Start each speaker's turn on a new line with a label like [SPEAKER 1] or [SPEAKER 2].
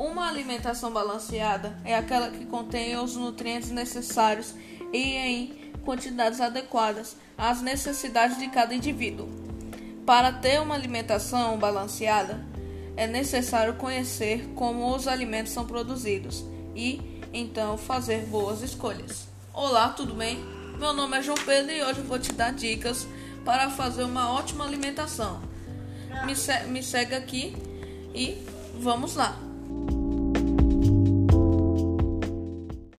[SPEAKER 1] Uma alimentação balanceada é aquela que contém os nutrientes necessários e em quantidades adequadas às necessidades de cada indivíduo. Para ter uma alimentação balanceada, é necessário conhecer como os alimentos são produzidos e então fazer boas escolhas. Olá, tudo bem? Meu nome é João Pedro e hoje vou te dar dicas para fazer uma ótima alimentação. Me, se me segue aqui e vamos lá.